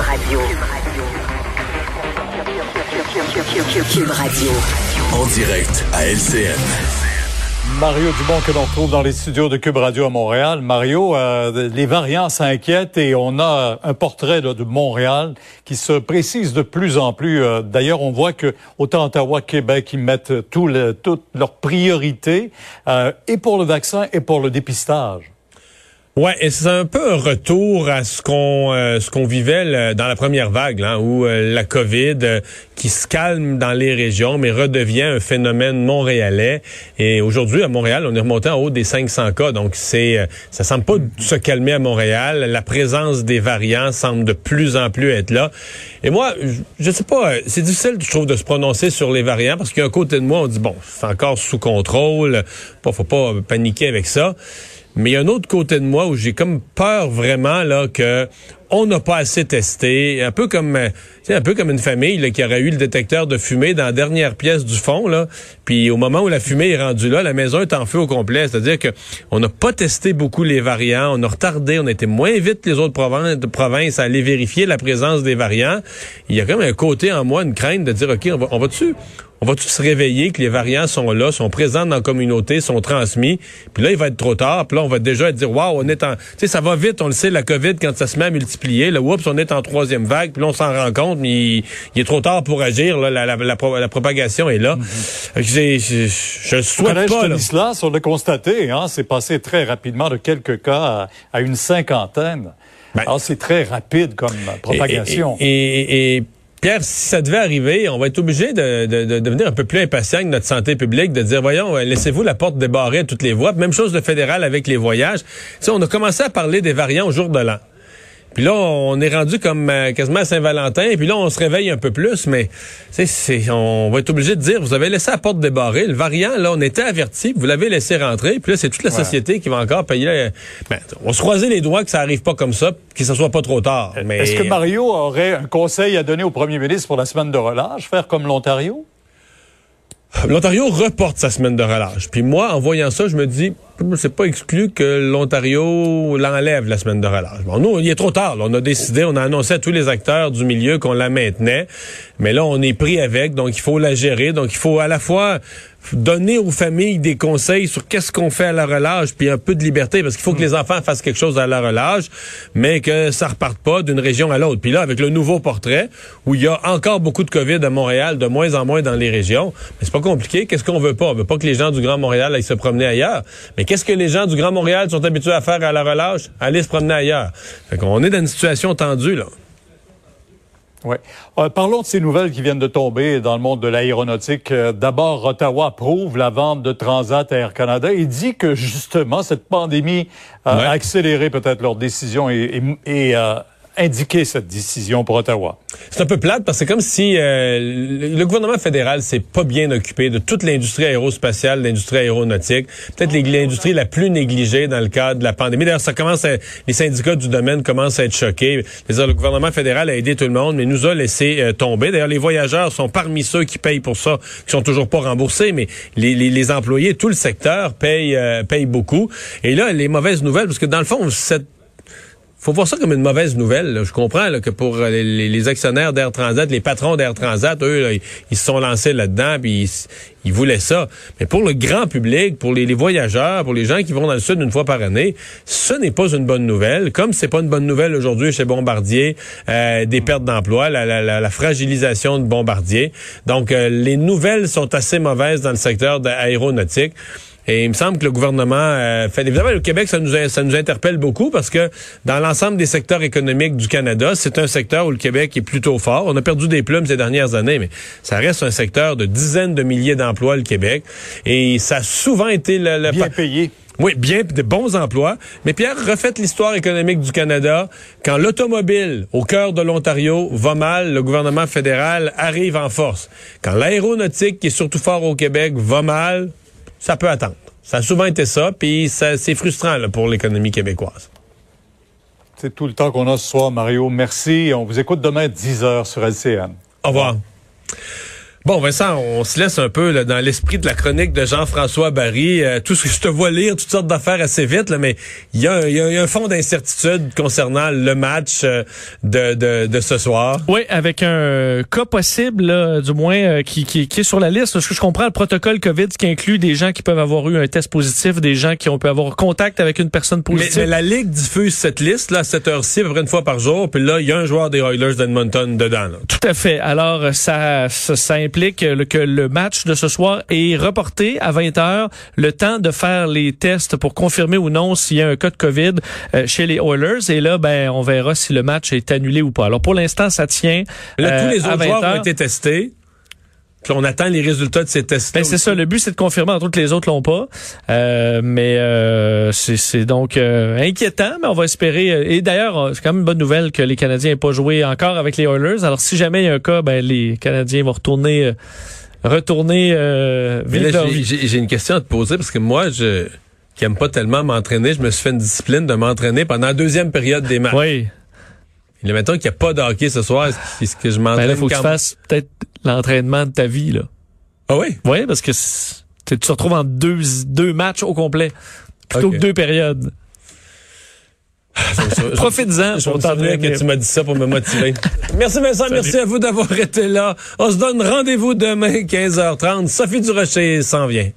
Radio. Cube Radio. En direct à LCN. Mario Dumont que l'on trouve dans les studios de Cube Radio à Montréal. Mario, euh, les variants s'inquiètent et on a un portrait là, de Montréal qui se précise de plus en plus. Euh, D'ailleurs, on voit que autant Ottawa, Québec, ils mettent tout le, toutes leurs priorités euh, et pour le vaccin et pour le dépistage. Ouais, et c'est un peu un retour à ce qu'on euh, ce qu'on vivait dans la première vague, là, où euh, la COVID euh, qui se calme dans les régions, mais redevient un phénomène montréalais. Et aujourd'hui, à Montréal, on est remonté en haut des 500 cas, donc c'est ça semble pas se calmer à Montréal. La présence des variants semble de plus en plus être là. Et moi, je, je sais pas, c'est difficile, je trouve, de se prononcer sur les variants parce qu'un côté de moi, on dit bon, c'est encore sous contrôle, pas, faut pas paniquer avec ça. Mais il y a un autre côté de moi où j'ai comme peur vraiment là que on n'a pas assez testé, un peu comme un peu comme une famille qui aurait eu le détecteur de fumée dans la dernière pièce du fond là, puis au moment où la fumée est rendue là, la maison est en feu au complet, c'est-à-dire que on n'a pas testé beaucoup les variants, on a retardé, on a été moins vite que les autres provinces, provinces à aller vérifier la présence des variants. Il y a comme un côté en moi une crainte de dire OK, on va on va dessus on va tous se réveiller que les variants sont là, sont présents dans la communauté, sont transmis. Puis là, il va être trop tard. Puis là, on va déjà dire, waouh, on est en... Tu sais, ça va vite, on le sait, la COVID, quand ça se met à multiplier, là, oups, on est en troisième vague. Puis là, on s'en rend compte, mais il, est trop tard pour agir. Là, la, la, la, propagation est là. Mm-hmm. je, je souhaite pas... Là. on l'a constaté, hein, c'est passé très rapidement de quelques cas à, à une cinquantaine. Ben, Alors, c'est très rapide comme propagation. et, et, et Pierre, si ça devait arriver, on va être obligé de, de, devenir un peu plus impatient que notre santé publique, de dire, voyons, euh, laissez-vous la porte débarrée à toutes les voies. Même chose de fédéral avec les voyages. Tu on a commencé à parler des variants au jour de l'an. Puis là, on est rendu comme euh, quasiment à Saint-Valentin. Puis là, on se réveille un peu plus, mais c'est, on va être obligé de dire, vous avez laissé la porte débarrée. Le variant, là, on était averti, vous l'avez laissé rentrer. Puis là, c'est toute la société qui va encore payer. Euh, ben, on se croiser les doigts que ça arrive pas comme ça, que ce soit pas trop tard. Mais... Est-ce que Mario aurait un conseil à donner au premier ministre pour la semaine de relâche, faire comme l'Ontario? L'Ontario reporte sa semaine de relâche. Puis moi, en voyant ça, je me dis, c'est pas exclu que l'Ontario l'enlève la semaine de relâche. Bon, nous, il est trop tard. On a décidé, on a annoncé à tous les acteurs du milieu qu'on la maintenait. Mais là, on est pris avec, donc il faut la gérer. Donc il faut à la fois donner aux familles des conseils sur qu'est-ce qu'on fait à la relâche, puis un peu de liberté, parce qu'il faut que les enfants fassent quelque chose à la relâche, mais que ça reparte pas d'une région à l'autre. Puis là, avec le nouveau portrait, où il y a encore beaucoup de COVID à Montréal, de moins en moins dans les régions, mais c'est pas compliqué. Qu'est-ce qu'on veut pas? On veut pas que les gens du Grand Montréal aillent se promener ailleurs. Mais qu'est-ce que les gens du Grand Montréal sont habitués à faire à la relâche? Aller se promener ailleurs. Fait qu'on est dans une situation tendue, là. Oui. Euh, parlons de ces nouvelles qui viennent de tomber dans le monde de l'aéronautique. Euh, D'abord, Ottawa approuve la vente de Transat à Air Canada et dit que justement cette pandémie euh, a accéléré peut-être leur décision et, et, et indiquer cette décision pour Ottawa. C'est un peu plate parce que c'est comme si euh, le gouvernement fédéral s'est pas bien occupé de toute l'industrie aérospatiale, l'industrie aéronautique, peut-être l'industrie la plus négligée dans le cadre de la pandémie. D'ailleurs, ça commence à, les syndicats du domaine commencent à être choqués. Le gouvernement fédéral a aidé tout le monde, mais nous a laissé euh, tomber. D'ailleurs, les voyageurs sont parmi ceux qui payent pour ça, qui sont toujours pas remboursés, mais les, les, les employés, tout le secteur payent, euh, payent beaucoup. Et là, les mauvaises nouvelles, parce que dans le fond, cette faut voir ça comme une mauvaise nouvelle. Je comprends que pour euh, les, actionnaires d'Air Transat, les patrons d'Air Transat, eux, ils se sont lancés là-dedans, puis ils, voulaient ça. Mais pour le grand public, pour les, voyageurs, pour les gens qui vont dans le sud une fois par année, ce n'est pas une bonne nouvelle. Comme c'est pas une bonne nouvelle aujourd'hui chez Bombardier, euh, des pertes d'emplois, la, fragilisation de Bombardier. Donc, euh, les nouvelles sont assez mauvaises dans le secteur aéronautique. Et il me semble que le gouvernement euh, fait évidemment le Québec ça nous ça nous interpelle beaucoup parce que dans l'ensemble des secteurs économiques du Canada, c'est un secteur où le Québec est plutôt fort. On a perdu des plumes ces dernières années, mais ça reste un secteur de dizaines de milliers d'emplois le Québec et ça a souvent été le, bien payé. Oui, bien, de bons emplois. Mais Pierre, refaites l'histoire économique du Canada. Quand l'automobile, au cœur de l'Ontario, va mal, le gouvernement fédéral arrive en force. Quand l'aéronautique, qui est surtout fort au Québec, va mal, ça peut attendre. Ça a souvent été ça, puis c'est frustrant pour l'économie québécoise. C'est tout le temps qu'on a ce soir, Mario. Merci. On vous écoute demain à 10h sur LCN. Au revoir. Bon, Vincent, on se laisse un peu là, dans l'esprit de la chronique de Jean-François Barry. Euh, tout ce que je te vois lire, toutes sortes d'affaires assez vite, là, mais il y, a, y a un fond d'incertitude concernant le match euh, de, de, de, ce soir. Oui, avec un cas possible, là, du moins, euh, qui, qui, qui, est sur la liste. Parce que je comprends le protocole COVID qui inclut des gens qui peuvent avoir eu un test positif, des gens qui ont pu avoir contact avec une personne positive. Mais, mais la Ligue diffuse cette liste là, à cette heure-ci, à peu près une fois par jour. Puis là, il y a un joueur des Oilers d'Edmonton dedans. Là. Tout à fait. Alors, ça, ça, ça implique que le match de ce soir est reporté à 20 heures, le temps de faire les tests pour confirmer ou non s'il y a un cas de COVID euh, chez les Oilers. Et là, ben, on verra si le match est annulé ou pas. Alors, pour l'instant, ça tient. Là, tous les autres joueurs ont été testés. Puis on attend les résultats de ces tests. Ben c'est ça. Le but, c'est de confirmer entre autres les autres l'ont pas. Euh, mais euh, c'est donc euh, inquiétant, mais on va espérer. Euh, et d'ailleurs, c'est quand même une bonne nouvelle que les Canadiens n'aient pas joué encore avec les Oilers. Alors si jamais il y a un cas, ben les Canadiens vont retourner retourner euh, J'ai une question à te poser parce que moi, je qui aime pas tellement m'entraîner, je me suis fait une discipline de m'entraîner pendant la deuxième période des matchs. Oui. Et mettons qu'il n'y a pas de hockey ce soir, est-ce que je m'entraîne? Ben là, faut que tu fasses peut-être l'entraînement de ta vie, là. Ah oui? Oui, parce que tu te retrouves en deux, deux matchs au complet, plutôt okay. que deux périodes. Profites-en pour que tu m'as dit ça pour me motiver. merci Vincent, Salut. merci à vous d'avoir été là. On se donne rendez-vous demain 15h30. Sophie Durocher s'en vient.